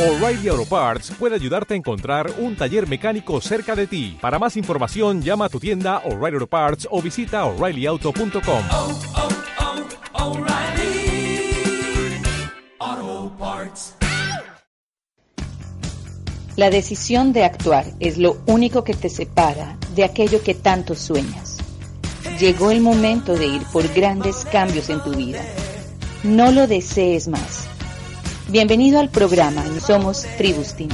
O'Reilly Auto Parts puede ayudarte a encontrar un taller mecánico cerca de ti. Para más información, llama a tu tienda O'Reilly Auto Parts o visita oreillyauto.com. oh, oh, Parts. La decisión de actuar es lo único que te separa de aquello que tanto sueñas. Llegó el momento de ir por grandes cambios en tu vida. No lo desees más. Bienvenido al programa Somos Tribustin.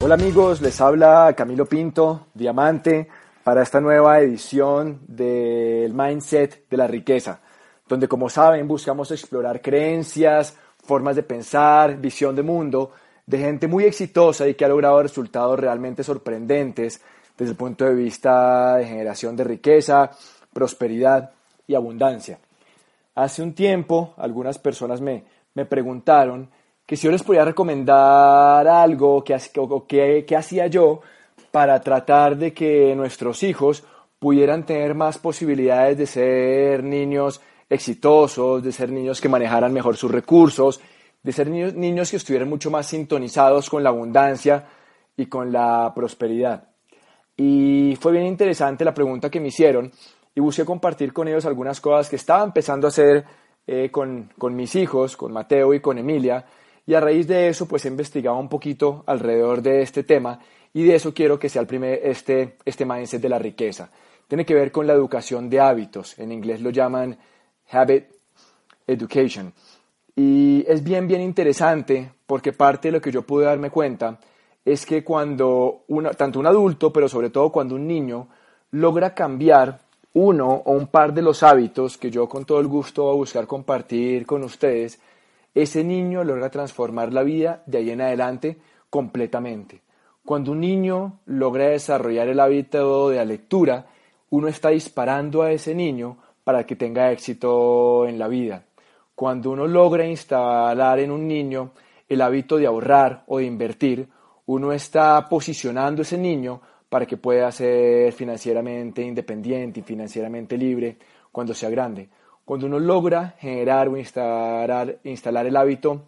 Hola amigos, les habla Camilo Pinto, Diamante, para esta nueva edición del Mindset de la Riqueza, donde como saben buscamos explorar creencias, formas de pensar, visión de mundo de gente muy exitosa y que ha logrado resultados realmente sorprendentes desde el punto de vista de generación de riqueza, prosperidad y abundancia. Hace un tiempo algunas personas me, me preguntaron que si yo les podía recomendar algo que, o que, hacía yo para tratar de que nuestros hijos pudieran tener más posibilidades de ser niños exitosos, de ser niños que manejaran mejor sus recursos, de ser niños, niños que estuvieran mucho más sintonizados con la abundancia y con la prosperidad. Y fue bien interesante la pregunta que me hicieron y busqué compartir con ellos algunas cosas que estaba empezando a hacer eh, con, con mis hijos, con Mateo y con Emilia, y a raíz de eso, pues he investigado un poquito alrededor de este tema y de eso quiero que sea el primer, este, este mindset de la riqueza. Tiene que ver con la educación de hábitos. En inglés lo llaman habit education. Y es bien, bien interesante porque parte de lo que yo pude darme cuenta es que cuando una, tanto un adulto, pero sobre todo cuando un niño logra cambiar uno o un par de los hábitos que yo con todo el gusto voy a buscar compartir con ustedes, ese niño logra transformar la vida de ahí en adelante completamente. Cuando un niño logra desarrollar el hábito de la lectura, uno está disparando a ese niño para que tenga éxito en la vida. Cuando uno logra instalar en un niño el hábito de ahorrar o de invertir, uno está posicionando a ese niño para que pueda ser financieramente independiente y financieramente libre cuando sea grande. Cuando uno logra generar o instalar, instalar el hábito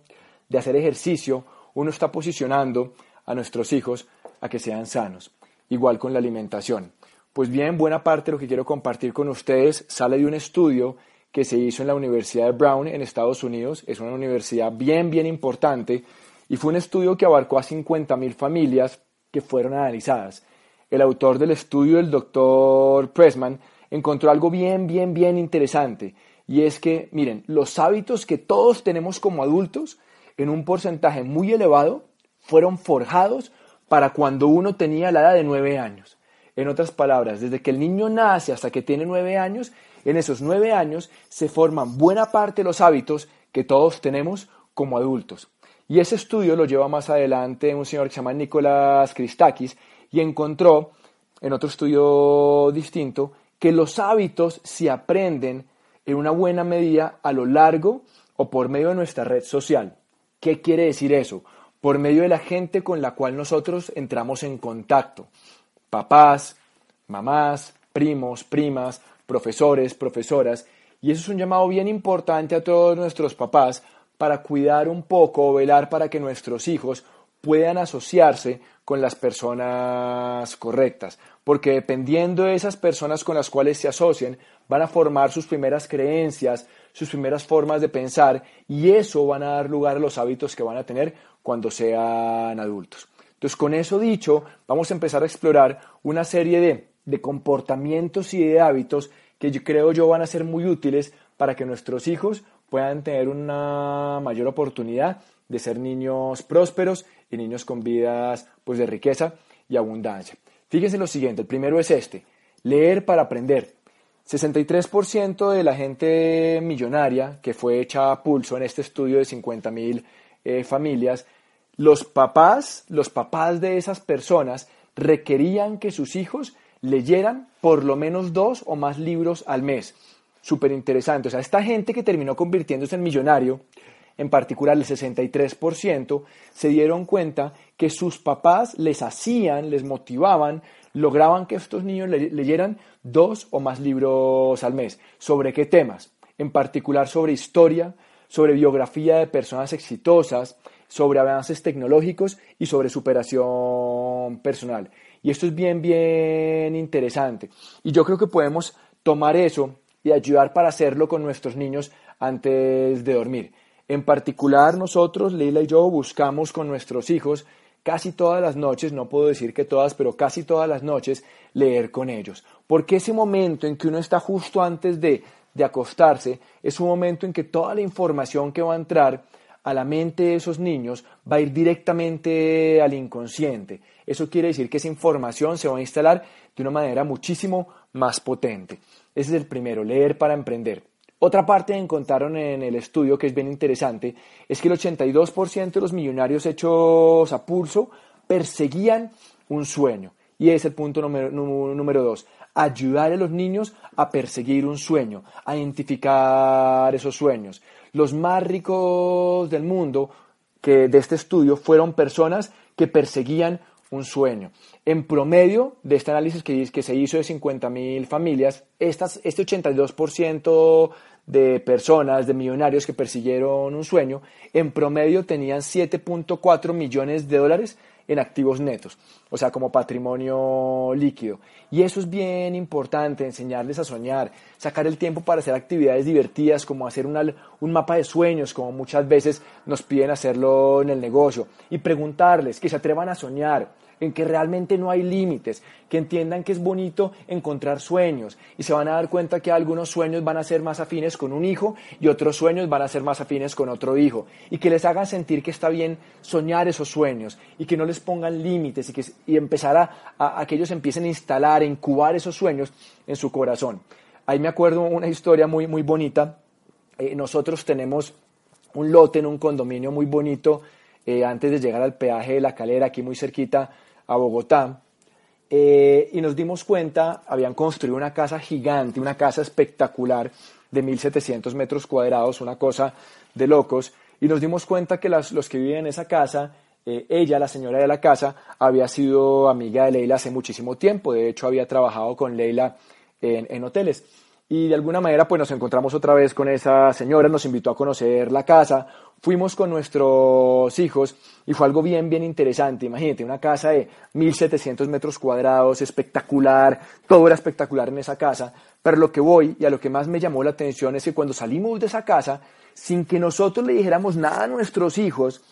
de hacer ejercicio, uno está posicionando a nuestros hijos a que sean sanos. Igual con la alimentación. Pues bien, buena parte de lo que quiero compartir con ustedes sale de un estudio que se hizo en la Universidad de Brown en Estados Unidos. Es una universidad bien, bien importante y fue un estudio que abarcó a 50.000 familias que fueron analizadas. El autor del estudio, el doctor Pressman, encontró algo bien, bien, bien interesante. Y es que, miren, los hábitos que todos tenemos como adultos, en un porcentaje muy elevado, fueron forjados para cuando uno tenía la edad de nueve años. En otras palabras, desde que el niño nace hasta que tiene nueve años, en esos nueve años se forman buena parte de los hábitos que todos tenemos como adultos. Y ese estudio lo lleva más adelante un señor que se llama Nicolás Christakis y encontró, en otro estudio distinto, que los hábitos se aprenden en una buena medida a lo largo o por medio de nuestra red social. ¿Qué quiere decir eso? Por medio de la gente con la cual nosotros entramos en contacto. Papás, mamás, primos, primas, profesores, profesoras. Y eso es un llamado bien importante a todos nuestros papás para cuidar un poco o velar para que nuestros hijos puedan asociarse con las personas correctas, porque dependiendo de esas personas con las cuales se asocien, van a formar sus primeras creencias, sus primeras formas de pensar y eso van a dar lugar a los hábitos que van a tener cuando sean adultos. Entonces, con eso dicho, vamos a empezar a explorar una serie de, de comportamientos y de hábitos que creo yo van a ser muy útiles para que nuestros hijos puedan tener una mayor oportunidad de ser niños prósperos y niños con vidas pues, de riqueza y abundancia. Fíjense lo siguiente, el primero es este, leer para aprender. 63% de la gente millonaria que fue hecha a pulso en este estudio de 50.000 eh, familias, los papás, los papás de esas personas requerían que sus hijos leyeran por lo menos dos o más libros al mes. Súper interesante. O sea, esta gente que terminó convirtiéndose en millonario en particular el 63%, se dieron cuenta que sus papás les hacían, les motivaban, lograban que estos niños leyeran dos o más libros al mes. ¿Sobre qué temas? En particular sobre historia, sobre biografía de personas exitosas, sobre avances tecnológicos y sobre superación personal. Y esto es bien, bien interesante. Y yo creo que podemos tomar eso y ayudar para hacerlo con nuestros niños antes de dormir. En particular, nosotros, Leila y yo, buscamos con nuestros hijos casi todas las noches, no puedo decir que todas, pero casi todas las noches, leer con ellos. Porque ese momento en que uno está justo antes de, de acostarse es un momento en que toda la información que va a entrar a la mente de esos niños va a ir directamente al inconsciente. Eso quiere decir que esa información se va a instalar de una manera muchísimo más potente. Ese es el primero, leer para emprender. Otra parte que encontraron en el estudio que es bien interesante es que el 82% de los millonarios hechos a pulso perseguían un sueño. Y es el punto número, número dos. Ayudar a los niños a perseguir un sueño, a identificar esos sueños los más ricos del mundo que de este estudio fueron personas que perseguían un sueño. En promedio de este análisis que, se hizo de 50.000 familias, estas, este 82% de personas, de millonarios que persiguieron un sueño, en promedio tenían 7.4 millones de dólares en activos netos, o sea, como patrimonio líquido. Y eso es bien importante, enseñarles a soñar, sacar el tiempo para hacer actividades divertidas, como hacer un mapa de sueños, como muchas veces nos piden hacerlo en el negocio, y preguntarles que se atrevan a soñar, en que realmente no hay límites, que entiendan que es bonito encontrar sueños y se van a dar cuenta que algunos sueños van a ser más afines con un hijo y otros sueños van a ser más afines con otro hijo y que les hagan sentir que está bien soñar esos sueños y que no les pongan límites y que y empezar a, que ellos empiecen a instalar, a incubar esos sueños en su corazón. Ahí me acuerdo una historia muy, muy bonita. Eh, nosotros tenemos un lote en un condominio muy bonito eh, antes de llegar al peaje de la calera, aquí muy cerquita a Bogotá, eh, y nos dimos cuenta, habían construido una casa gigante, una casa espectacular de 1.700 metros cuadrados, una cosa de locos, y nos dimos cuenta que los que viven en esa casa, eh, ella, la señora de la casa, había sido amiga de Leila hace muchísimo tiempo, de hecho había trabajado con Leila en, en hoteles. Y de alguna manera pues nos encontramos otra vez con esa señora, nos invitó a conocer la casa, fuimos con nuestros hijos y fue algo bien, bien interesante. Imagínate, una casa de 1700 metros cuadrados, espectacular, todo era espectacular en esa casa. Pero lo que voy y a lo que más me llamó la atención es que cuando salimos de esa casa, sin que nosotros le dijéramos nada a nuestros hijos,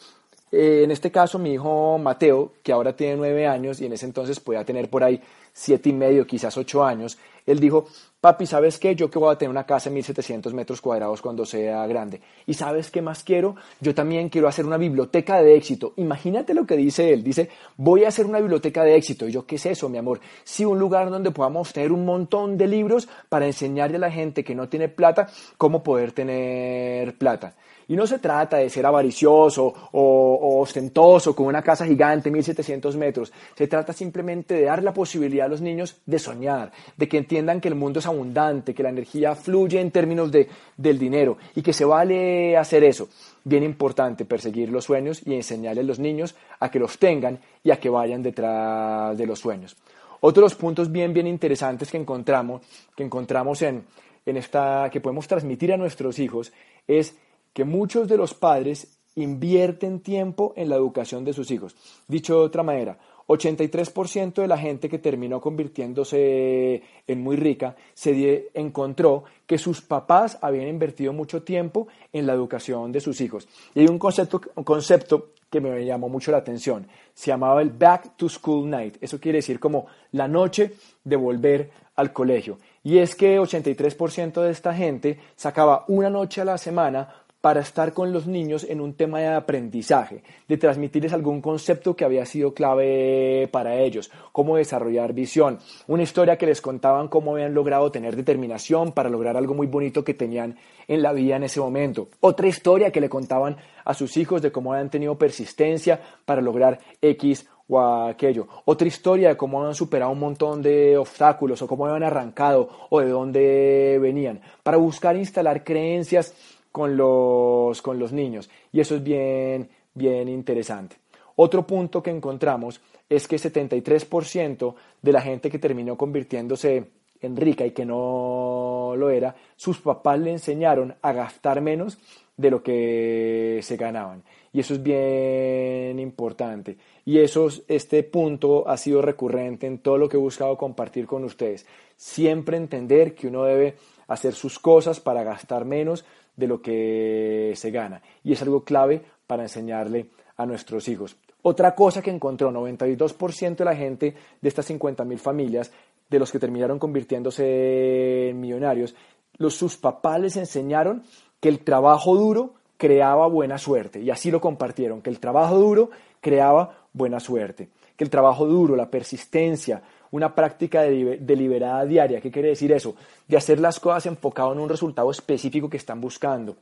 eh, en este caso mi hijo Mateo, que ahora tiene nueve años y en ese entonces podía tener por ahí siete y medio, quizás ocho años, él dijo, papi, ¿sabes qué? Yo que voy a tener una casa de 1700 metros cuadrados cuando sea grande. ¿Y sabes qué más quiero? Yo también quiero hacer una biblioteca de éxito. Imagínate lo que dice él. Dice, voy a hacer una biblioteca de éxito. ¿Y yo qué es eso, mi amor? Sí, un lugar donde podamos tener un montón de libros para enseñarle a la gente que no tiene plata cómo poder tener plata. Y no se trata de ser avaricioso o, ostentoso con una casa gigante, 1700 metros. Se trata simplemente de dar la posibilidad a los niños de soñar, de que entiendan que el mundo es abundante, que la energía fluye en términos de, del dinero y que se vale hacer eso. Bien importante perseguir los sueños y enseñarles a los niños a que los tengan y a que vayan detrás de los sueños. Otros puntos bien, bien interesantes que encontramos, que encontramos en, en esta, que podemos transmitir a nuestros hijos es que muchos de los padres invierten tiempo en la educación de sus hijos. Dicho de otra manera, 83% de la gente que terminó convirtiéndose en muy rica se encontró que sus papás habían invertido mucho tiempo en la educación de sus hijos. Y hay un concepto, un concepto que me llamó mucho la atención. Se llamaba el Back to School Night. Eso quiere decir como la noche de volver al colegio. Y es que 83% de esta gente sacaba una noche a la semana para estar con los niños en un tema de aprendizaje, de transmitirles algún concepto que había sido clave para ellos, cómo desarrollar visión, una historia que les contaban cómo habían logrado tener determinación para lograr algo muy bonito que tenían en la vida en ese momento, otra historia que le contaban a sus hijos de cómo habían tenido persistencia para lograr X o aquello. Otra historia de cómo habían superado un montón de obstáculos o cómo habían arrancado o de dónde venían. Para buscar instalar creencias con los, con los niños. Y eso es bien, bien interesante. Otro punto que encontramos es que 73% de la gente que terminó convirtiéndose en rica y que no lo era, sus papás le enseñaron a gastar menos de lo que se ganaban. Y eso es bien importante. Y eso, este punto ha sido recurrente en todo lo que he buscado compartir con ustedes. Siempre entender que uno debe hacer sus cosas para gastar menos de lo que se gana. Y es algo clave para enseñarle a nuestros hijos. Otra cosa que encontró 92% de la gente de estas 50.000 familias, de los que terminaron convirtiéndose en millonarios, los, sus papás les enseñaron que el trabajo duro creaba buena suerte. Y así lo compartieron, que el trabajo duro creaba buena suerte. Que el trabajo duro, la persistencia, una práctica deliberada diaria. ¿Qué quiere decir eso? De hacer las cosas enfocado en un resultado específico que están buscando.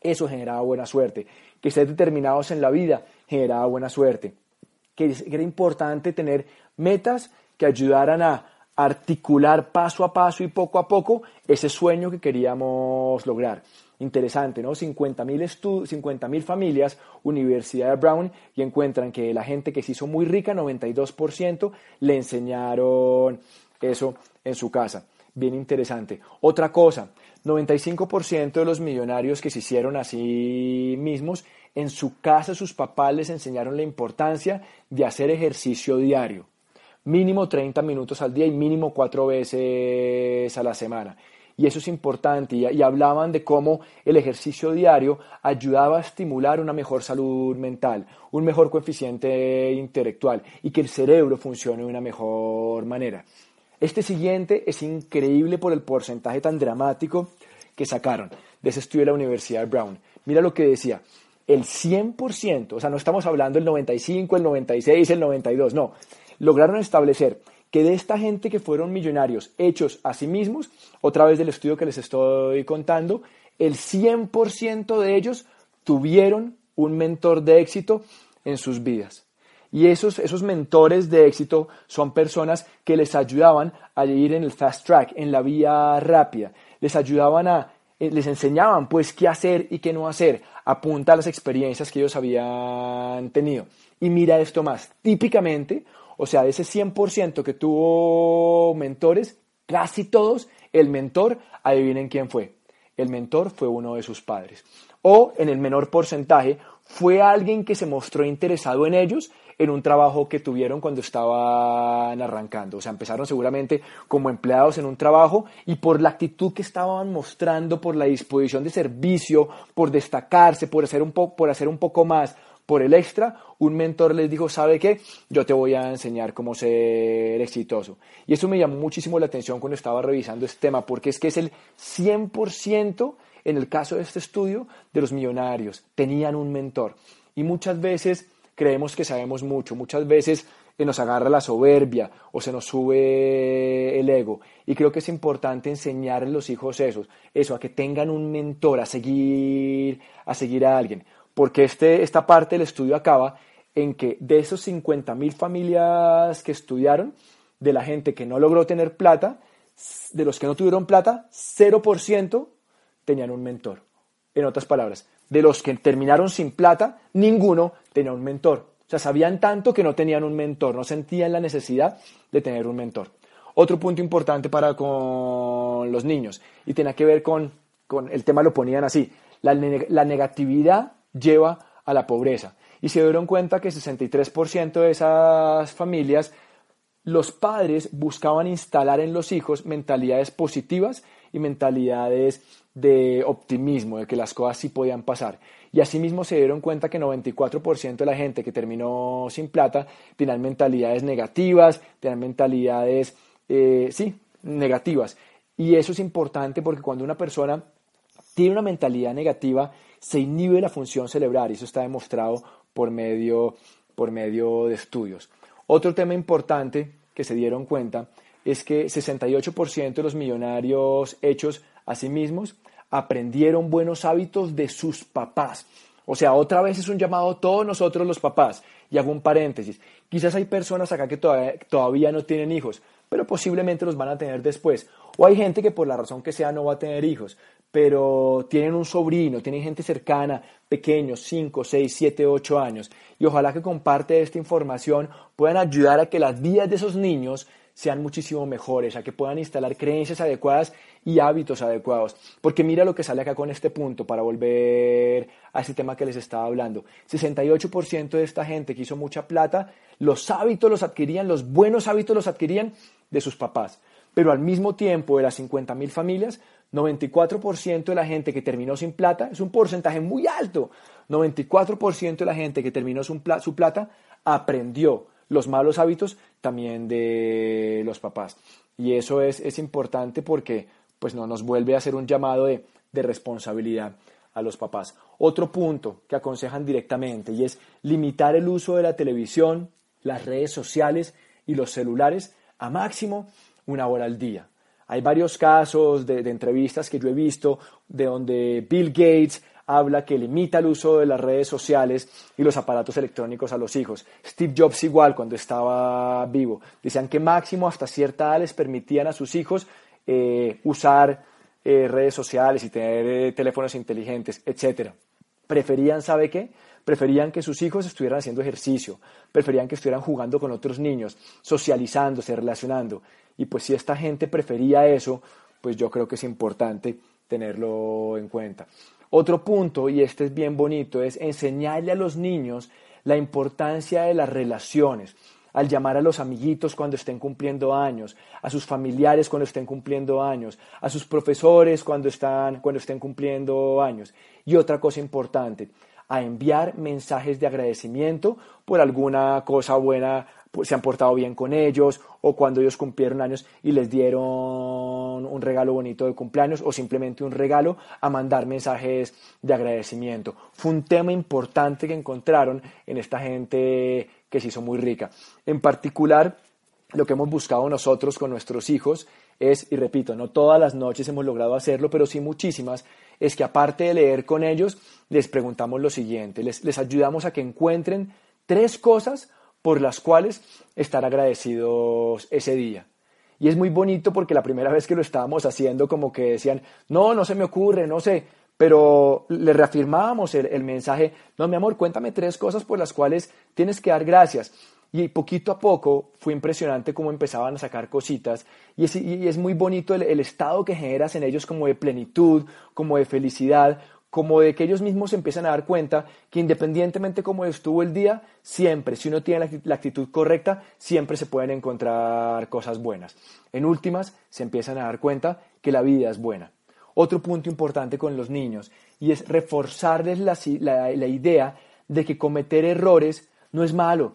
Eso generaba buena suerte. Que ser determinados en la vida generaba buena suerte. Que era importante tener metas que ayudaran a articular paso a paso y poco a poco ese sueño que queríamos lograr. Interesante, ¿no? 50.000 50 familias, Universidad de Brown, y encuentran que la gente que se hizo muy rica, 92%, le enseñaron eso en su casa. Bien interesante. Otra cosa, 95% de los millonarios que se hicieron a sí mismos, en su casa sus papás les enseñaron la importancia de hacer ejercicio diario. Mínimo 30 minutos al día y mínimo cuatro veces a la semana y eso es importante. Y, hablaban de cómo el ejercicio diario ayudaba a estimular una mejor salud mental, un mejor coeficiente intelectual y que el cerebro funcione de una mejor manera. Este siguiente es increíble por el porcentaje tan dramático que sacaron de ese estudio de la Universidad de Brown. Mira lo que decía, el 100%, o sea, no estamos hablando del 95, el 96, el 92, no, lograron establecer que de esta gente que fueron millonarios hechos a sí mismos, otra vez del estudio que les estoy contando, el 100% de ellos tuvieron un mentor de éxito en sus vidas. Y esos, esos mentores de éxito son personas que les ayudaban a ir en el fast track, en la vía rápida. Les ayudaban a, eh, les enseñaban pues qué hacer y qué no hacer, a punta a las experiencias que ellos habían tenido. Y mira esto más, típicamente o sea, de ese 100% que tuvo mentores, casi todos, el mentor, adivinen quién fue. El mentor fue uno de sus padres. O, en el menor porcentaje, fue alguien que se mostró interesado en ellos en un trabajo que tuvieron cuando estaban arrancando. O sea, empezaron seguramente como empleados en un trabajo y por la actitud que estaban mostrando, por la disposición de servicio, por destacarse, por hacer un, por hacer un poco más, por el extra, un mentor les dijo, ¿sabe qué? Yo te voy a enseñar cómo ser exitoso. Y eso me llamó muchísimo la atención cuando estaba revisando este tema, porque es que es el 100% en el caso de este estudio de los millonarios, tenían un mentor. Y muchas veces creemos que sabemos mucho, muchas veces nos agarra la soberbia o se nos sube el ego. Y creo que es importante enseñar a los hijos eso, eso, a que tengan un mentor, a seguir, a seguir a alguien porque este, esta parte del estudio acaba en que de esos 50.000 familias que estudiaron, de la gente que no logró tener plata, de los que no tuvieron plata, 0% tenían un mentor. En otras palabras, de los que terminaron sin plata, ninguno tenía un mentor. O sea, sabían tanto que no tenían un mentor, no sentían la necesidad de tener un mentor. Otro punto importante para con los niños, y tiene que ver con, con el tema lo ponían así, la, la negatividad lleva a la pobreza. Y se dieron cuenta que 63% de esas familias, los padres buscaban instalar en los hijos mentalidades positivas y mentalidades de optimismo, de que las cosas sí podían pasar. Y asimismo se dieron cuenta que 94% de la gente que terminó sin plata tenían mentalidades negativas, tenían mentalidades, eh, sí, negativas. Y eso es importante porque cuando una persona tiene una mentalidad negativa, se inhibe la función cerebral y eso está demostrado por medio, por medio de estudios. Otro tema importante que se dieron cuenta es que 68% de los millonarios hechos a sí mismos aprendieron buenos hábitos de sus papás. O sea, otra vez es un llamado a todos nosotros los papás. Y hago un paréntesis. Quizás hay personas acá que todavía, todavía no tienen hijos, pero posiblemente los van a tener después. O hay gente que por la razón que sea no va a tener hijos pero tienen un sobrino, tienen gente cercana, pequeños, 5, 6, 7, 8 años, y ojalá que con parte de esta información puedan ayudar a que las vidas de esos niños sean muchísimo mejores, a que puedan instalar creencias adecuadas y hábitos adecuados. Porque mira lo que sale acá con este punto, para volver a este tema que les estaba hablando. 68% de esta gente que hizo mucha plata, los hábitos los adquirían, los buenos hábitos los adquirían de sus papás. Pero al mismo tiempo, de las 50.000 familias, 94% de la gente que terminó sin plata, es un porcentaje muy alto, 94% de la gente que terminó su plata aprendió los malos hábitos también de los papás. Y eso es, es importante porque pues, no, nos vuelve a hacer un llamado de, de responsabilidad a los papás. Otro punto que aconsejan directamente y es limitar el uso de la televisión, las redes sociales y los celulares a máximo una hora al día. Hay varios casos de, entrevistas que yo he visto de donde Bill Gates habla que limita el uso de las redes sociales y los aparatos electrónicos a los hijos. Steve Jobs igual cuando estaba vivo. Decían que máximo hasta cierta edad les permitían a sus hijos eh, usar eh, redes sociales y tener eh, teléfonos inteligentes, etc. Preferían, ¿sabe qué? Preferían que sus hijos estuvieran haciendo ejercicio, preferían que estuvieran jugando con otros niños, socializándose, relacionando. Y pues si esta gente prefería eso, pues yo creo que es importante tenerlo en cuenta. Otro punto, y este es bien bonito, es enseñarle a los niños la importancia de las relaciones, al llamar a los amiguitos cuando estén cumpliendo años, a sus familiares cuando estén cumpliendo años, a sus profesores cuando, están, cuando estén cumpliendo años. Y otra cosa importante, a enviar mensajes de agradecimiento por alguna cosa buena pues, se han portado bien con ellos o cuando ellos cumplieron años y les dieron un regalo bonito de cumpleaños o simplemente un regalo a mandar mensajes de agradecimiento. Fue un tema importante que encontraron en esta gente que se hizo muy rica. En particular, lo que hemos buscado nosotros con nuestros hijos es, y repito, no todas las noches hemos logrado hacerlo, pero sí muchísimas, es que aparte de leer con ellos, les preguntamos lo siguiente, les, les ayudamos a que encuentren tres cosas por las cuales estar agradecidos ese día. Y es muy bonito porque la primera vez que lo estábamos haciendo como que decían, no, no se me ocurre, no sé, pero le reafirmábamos el, mensaje, no, mi amor, cuéntame tres cosas por las cuales tienes que dar gracias. Y poquito a poco fue impresionante cómo empezaban a sacar cositas y es, muy bonito el, estado que generas en ellos como de plenitud, como de felicidad, como de que ellos mismos empiezan a dar cuenta que independientemente cómo estuvo el día, siempre, si uno tiene la actitud correcta, siempre se pueden encontrar cosas buenas. En últimas, se empiezan a dar cuenta que la vida es buena. Otro punto importante con los niños y es reforzarles la, la, idea de que cometer errores no es malo,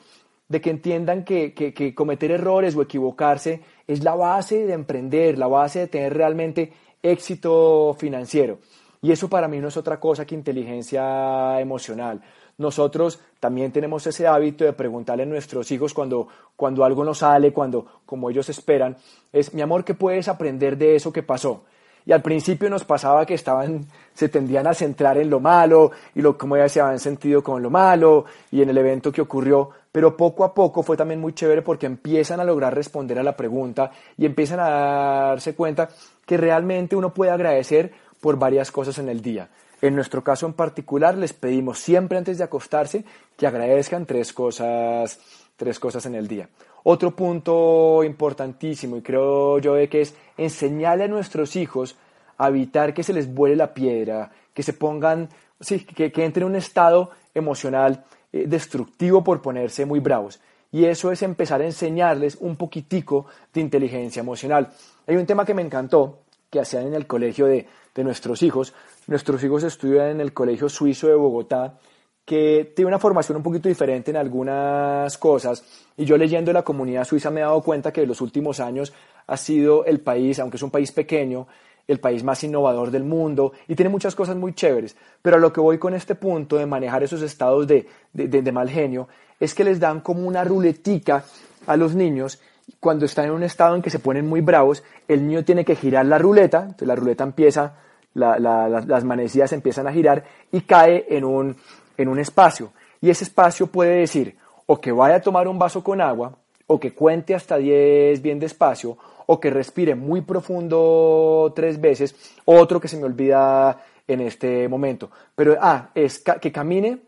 de que entiendan que, que cometer errores o equivocarse es la base de emprender, la base de tener realmente éxito financiero. Y eso para mí no es otra cosa que inteligencia emocional. Nosotros también tenemos ese hábito de preguntarle a nuestros hijos cuando, cuando algo no sale, cuando como ellos esperan, es, mi amor, ¿qué puedes aprender de eso que pasó? Y al principio nos pasaba que estaban, se tendían a centrar en lo malo y lo, cómo ellas se habían sentido con lo malo y en el evento que ocurrió, pero poco a poco fue también muy chévere porque empiezan a lograr responder a la pregunta y empiezan a darse cuenta que realmente uno puede agradecer por varias cosas en el día. En nuestro caso en particular les pedimos siempre antes de acostarse que agradezcan tres cosas, tres cosas en el día. Otro punto importantísimo y creo yo que es enseñarle a nuestros hijos a evitar que se les vuele la piedra, que se pongan, sí, que, que entren en un estado emocional eh, destructivo por ponerse muy bravos. Y eso es empezar a enseñarles un poquitico de inteligencia emocional. Hay un tema que me encantó, que hacían en el colegio de, de nuestros hijos. Nuestros hijos estudian en el Colegio Suizo de Bogotá, que tiene una formación un poquito diferente en algunas cosas. Y yo leyendo la comunidad suiza me he dado cuenta que en los últimos años ha sido el país, aunque es un país pequeño, el país más innovador del mundo y tiene muchas cosas muy chéveres. Pero a lo que voy con este punto de manejar esos estados de, de, mal genio es que les dan como una ruletica a los niños cuando están en un estado en que se ponen muy bravos, el niño tiene que girar la ruleta, entonces la ruleta empieza las manecillas empiezan a girar y cae en un, en un espacio. Y ese espacio puede decir o que vaya a tomar un vaso con agua, o que cuente hasta 10 bien despacio, o que respire muy profundo tres veces, otro que se me olvida en este momento. Pero, ah, es que camine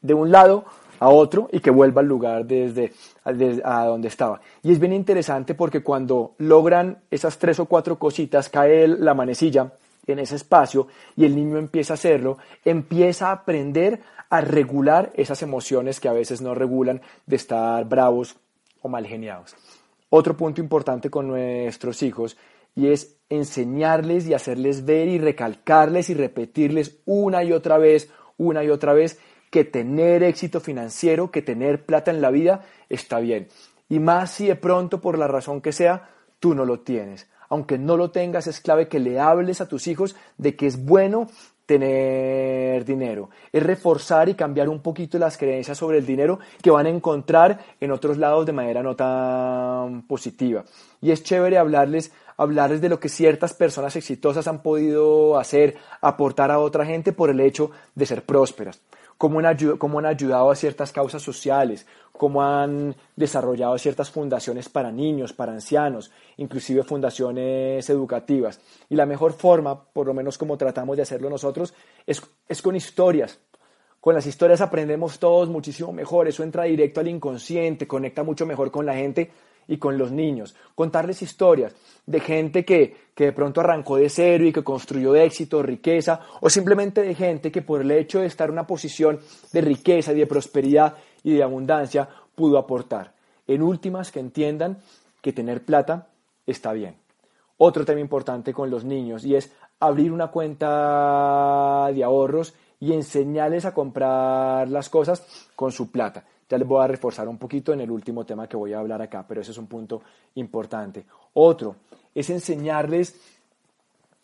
de un lado a otro y que vuelva al lugar desde, a donde estaba. Y es bien interesante porque cuando logran esas tres o cuatro cositas, cae la manecilla en ese espacio y el niño empieza a hacerlo, empieza a aprender a regular esas emociones que a veces no regulan de estar bravos o mal geniados. Otro punto importante con nuestros hijos y es enseñarles y hacerles ver y recalcarles y repetirles una y otra vez, una y otra vez que tener éxito financiero, que tener plata en la vida está bien. Y más si de pronto, por la razón que sea, tú no lo tienes. Aunque no lo tengas, es clave que le hables a tus hijos de que es bueno tener dinero. Es reforzar y cambiar un poquito las creencias sobre el dinero que van a encontrar en otros lados de manera no tan positiva. Y es chévere hablarles, hablarles de lo que ciertas personas exitosas han podido hacer, aportar a otra gente por el hecho de ser prósperas cómo han, ayudado a ciertas causas sociales, cómo han desarrollado ciertas fundaciones para niños, para ancianos, inclusive fundaciones educativas. Y la mejor forma, por lo menos como tratamos de hacerlo nosotros, es, es con historias. Con las historias aprendemos todos muchísimo mejor, eso entra directo al inconsciente, conecta mucho mejor con la gente y con los niños. Contarles historias de gente que, que de pronto arrancó de cero y que construyó éxito, riqueza, o simplemente de gente que por el hecho de estar en una posición de riqueza y de prosperidad y de abundancia pudo aportar. En últimas, que entiendan que tener plata está bien. Otro tema importante con los niños y es abrir una cuenta de ahorros y enseñarles a comprar las cosas con su plata. Ya les voy a reforzar un poquito en el último tema que voy a hablar acá, pero ese es un punto importante. Otro es enseñarles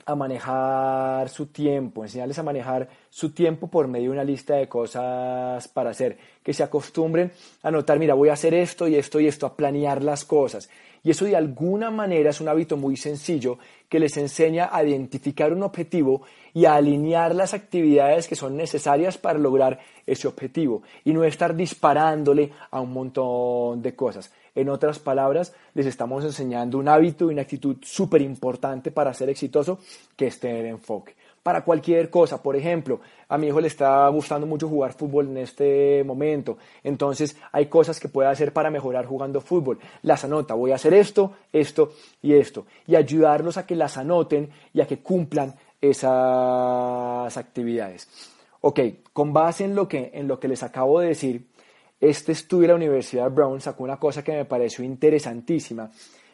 a manejar su tiempo, enseñarles a manejar su tiempo por medio de una lista de cosas para hacer, que se acostumbren a notar, mira, voy a hacer esto y esto y esto, a planear las cosas. Y eso de alguna manera es un hábito muy sencillo que les enseña a identificar un objetivo y a alinear las actividades que son necesarias para lograr ese objetivo y no estar disparándole a un montón de cosas. En otras palabras, les estamos enseñando un hábito y una actitud súper importante para ser exitoso, que es tener enfoque. Para cualquier cosa, por ejemplo, a mi hijo le está gustando mucho jugar fútbol en este momento, entonces hay cosas que puede hacer para mejorar jugando fútbol. Las anota, voy a hacer esto, esto y esto, y ayudarlos a que las anoten y a que cumplan esas actividades. Ok, con base en lo que, en lo que les acabo de decir, este estudio de la Universidad Brown sacó una cosa que me pareció interesantísima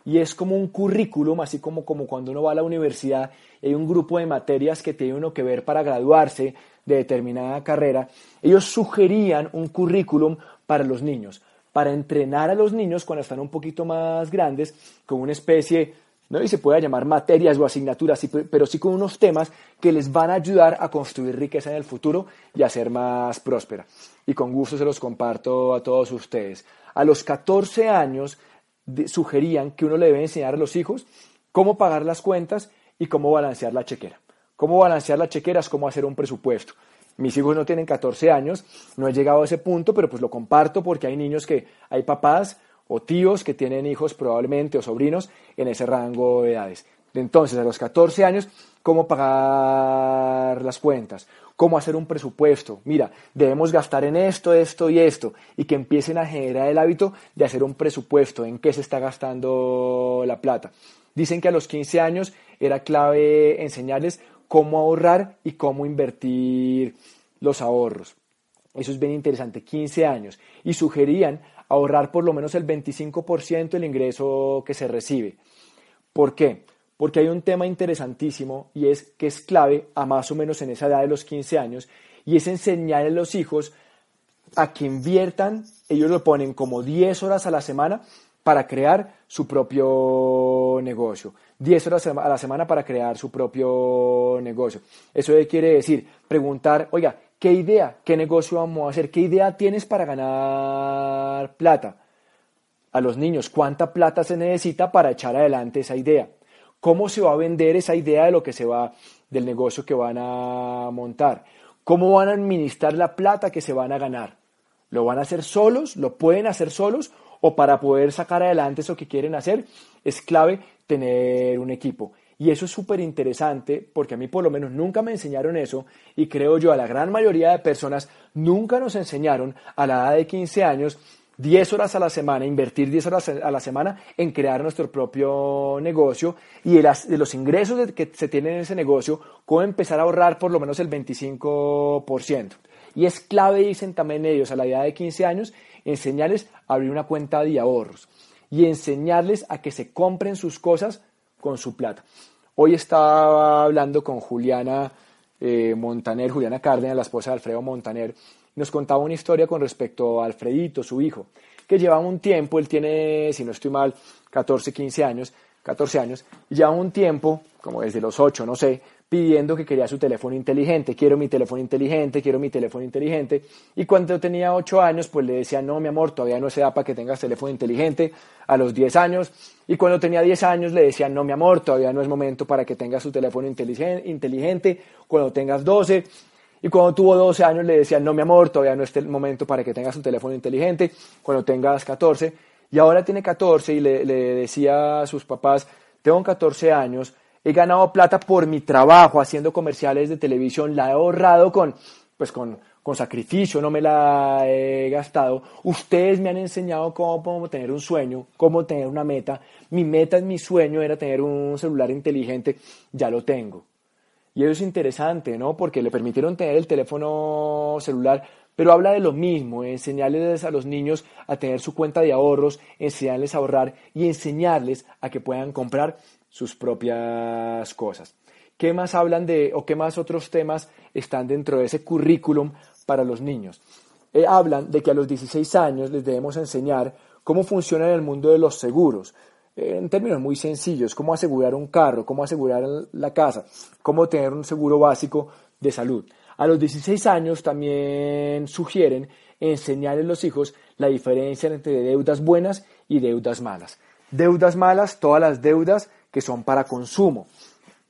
y es como un currículum, así como, como cuando uno va a la universidad hay un grupo de materias que tiene uno que ver para graduarse de determinada carrera. Ellos sugerían un currículum para los niños, para entrenar a los niños cuando están un poquito más grandes con una especie no y se puede llamar materias o asignaturas, pero sí con unos temas que les van a ayudar a construir riqueza en el futuro y a ser más próspera. Y con gusto se los comparto a todos ustedes. A los 14 años sugerían que uno le debe enseñar a los hijos cómo pagar las cuentas y cómo balancear la chequera. Cómo balancear la chequera es cómo hacer un presupuesto. Mis hijos no tienen 14 años, no he llegado a ese punto, pero pues lo comparto porque hay niños que, hay papás o tíos que tienen hijos probablemente o sobrinos en ese rango de edades. Entonces, a los 14 años, ¿cómo pagar las cuentas? ¿Cómo hacer un presupuesto? Mira, debemos gastar en esto, esto y esto. Y que empiecen a generar el hábito de hacer un presupuesto, en qué se está gastando la plata. Dicen que a los 15 años era clave enseñarles cómo ahorrar y cómo invertir los ahorros. Eso es bien interesante, 15 años. Y sugerían ahorrar por lo menos el 25% del ingreso que se recibe. ¿Por qué? Porque hay un tema interesantísimo y es que es clave a más o menos en esa edad de los 15 años y es enseñar a los hijos a que inviertan, ellos lo ponen como 10 horas a la semana para crear su propio negocio. 10 horas a la semana para crear su propio negocio. Eso quiere decir preguntar, oiga, ¿Qué idea? ¿Qué negocio vamos a hacer? ¿Qué idea tienes para ganar plata? A los niños, ¿cuánta plata se necesita para echar adelante esa idea? ¿Cómo se va a vender esa idea de lo que se va del negocio que van a montar? ¿Cómo van a administrar la plata que se van a ganar? lo van a hacer solos, lo pueden hacer solos o para poder sacar adelante eso que quieren hacer, es clave tener un equipo. Y eso es súper interesante porque a mí por lo menos nunca me enseñaron eso y creo yo a la gran mayoría de personas nunca nos enseñaron a la edad de 15 años 10 horas a la semana, invertir 10 horas a la semana en crear nuestro propio negocio y de, los ingresos que se tienen en ese negocio, cómo empezar a ahorrar por lo menos el 25%. Y es clave, dicen también ellos, a la edad de 15 años, enseñarles a abrir una cuenta de ahorros y enseñarles a que se compren sus cosas con su plata. Hoy estaba hablando con Juliana eh, Montaner, Juliana Cárdenas, la esposa de Alfredo Montaner, nos contaba una historia con respecto a Alfredito, su hijo, que lleva un tiempo, él tiene, si no estoy mal, 14, 15 años, 14 años, y lleva un tiempo, como desde los 8, no sé, pidiendo que quería su teléfono inteligente, quiero mi teléfono inteligente, quiero mi teléfono inteligente. Y cuando tenía 8 años, pues le decía, no, mi amor, todavía no se da para que tengas teléfono inteligente. A los 10 años, y cuando tenía 10 años, le decía, no, mi amor, todavía no es momento para que tengas su teléfono inteligente. Cuando tengas 12, y cuando tuvo 12 años, le decía, no, mi amor, todavía no es el momento para que tengas un teléfono inteligente. Cuando tengas 14, y ahora tiene 14, y le, decía a sus papás, tengo 14 años, he ganado plata por mi trabajo haciendo comerciales de televisión, la he ahorrado con, pues con, con sacrificio, no me la he gastado. Ustedes me han enseñado cómo tener un sueño, cómo tener una meta. Mi meta, mi sueño era tener un celular inteligente, ya lo tengo. Y eso es interesante, ¿no? Porque le permitieron tener el teléfono celular, pero habla de lo mismo, enseñarles a los niños a tener su cuenta de ahorros, enseñarles a ahorrar y enseñarles a que puedan comprar sus propias cosas. ¿Qué más hablan de, o qué más otros temas están dentro de ese currículum para los niños? Eh, hablan de que a los 16 años les debemos enseñar cómo funciona en el mundo de los seguros, eh, en términos muy sencillos, cómo asegurar un carro, cómo asegurar la casa, cómo tener un seguro básico de salud. A los 16 años también sugieren enseñarles a los hijos la diferencia entre deudas buenas y deudas malas. Deudas malas, todas las deudas que son para consumo,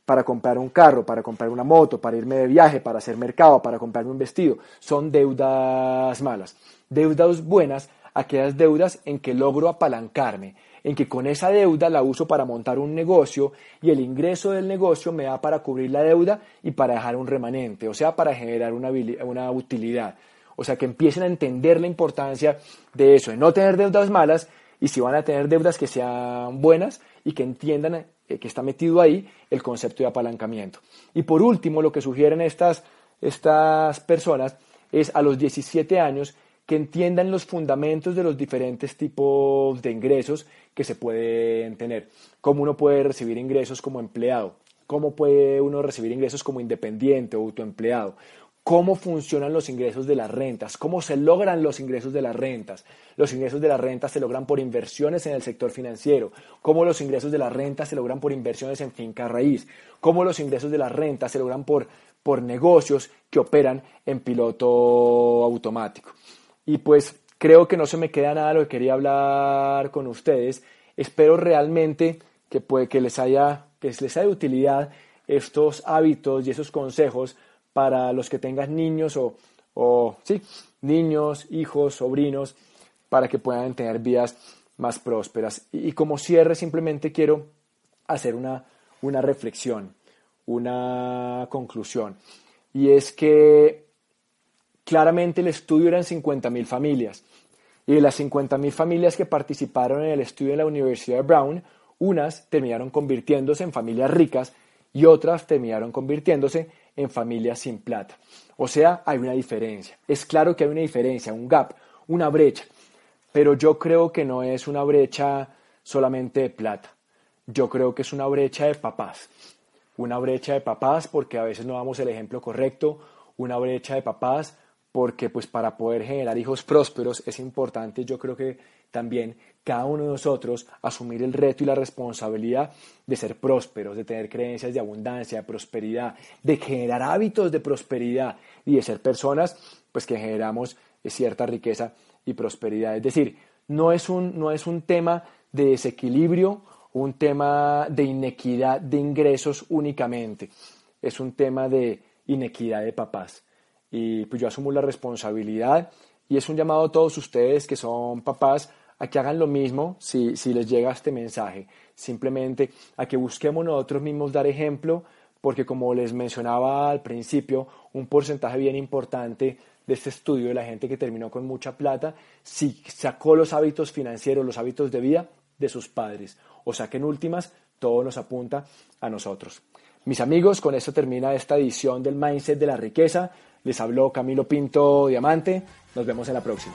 para comprar un carro, para comprar una moto, para irme de viaje, para hacer mercado, para comprarme un vestido, son deudas malas. Deudas buenas, aquellas deudas en que logro apalancarme, en que con esa deuda la uso para montar un negocio y el ingreso del negocio me da para cubrir la deuda y para dejar un remanente, o sea, para generar una, una utilidad. O sea, que empiecen a entender la importancia de eso, de no tener deudas malas y si van a tener deudas que sean buenas y que entiendan eh, que está metido ahí el concepto de apalancamiento. Y por último, lo que sugieren estas, estas personas es a los 17 años que entiendan los fundamentos de los diferentes tipos de ingresos que se pueden tener. Cómo uno puede recibir ingresos como empleado, cómo puede uno recibir ingresos como independiente o autoempleado, cómo funcionan los ingresos de las rentas, cómo se logran los ingresos de las rentas. Los ingresos de las rentas se logran por inversiones en el sector financiero, cómo los ingresos de las rentas se logran por inversiones en finca raíz, cómo los ingresos de las rentas se logran por, por negocios que operan en piloto automático. Y pues creo que no se me queda nada lo que quería hablar con ustedes. Espero realmente que, puede, que, les haya, que les de utilidad estos hábitos y esos consejos para los que tengan niños o, sí, niños, hijos, sobrinos, para que puedan tener vidas más prósperas. Y, como cierre simplemente quiero hacer una, una reflexión, una conclusión. Y es que claramente el estudio eran 50.000 familias. Y de las 50.000 familias que participaron en el estudio en la Universidad de Brown, unas terminaron convirtiéndose en familias ricas y otras terminaron convirtiéndose en familias sin plata. O sea, hay una diferencia. Es claro que hay una diferencia, un gap, una brecha. Pero yo creo que no es una brecha solamente de plata. Yo creo que es una brecha de papás. Una brecha de papás porque a veces no damos el ejemplo correcto. Una brecha de papás porque pues para poder generar hijos prósperos es importante, yo creo que también cada uno de nosotros asumir el reto y la responsabilidad de ser prósperos, de tener creencias de abundancia, de prosperidad, de generar hábitos de prosperidad y de ser personas pues que generamos cierta riqueza y prosperidad. Es decir, no es un, no es un tema de desequilibrio, un tema de inequidad de ingresos únicamente, es un tema de inequidad de papás. Y pues yo asumo la responsabilidad Y es un llamado a todos ustedes que son papás a que hagan lo mismo si, si les llega este mensaje. Simplemente a que busquemos nosotros mismos dar ejemplo, porque como les mencionaba al principio, un porcentaje bien importante de este estudio de la gente que terminó con mucha plata, si sacó los hábitos financieros, los hábitos de vida de sus padres. O sea que en últimas, todo nos apunta a nosotros. Mis amigos, con esto termina esta edición del Mindset de la Riqueza. Les habló Camilo Pinto Diamante. Nos vemos en la próxima.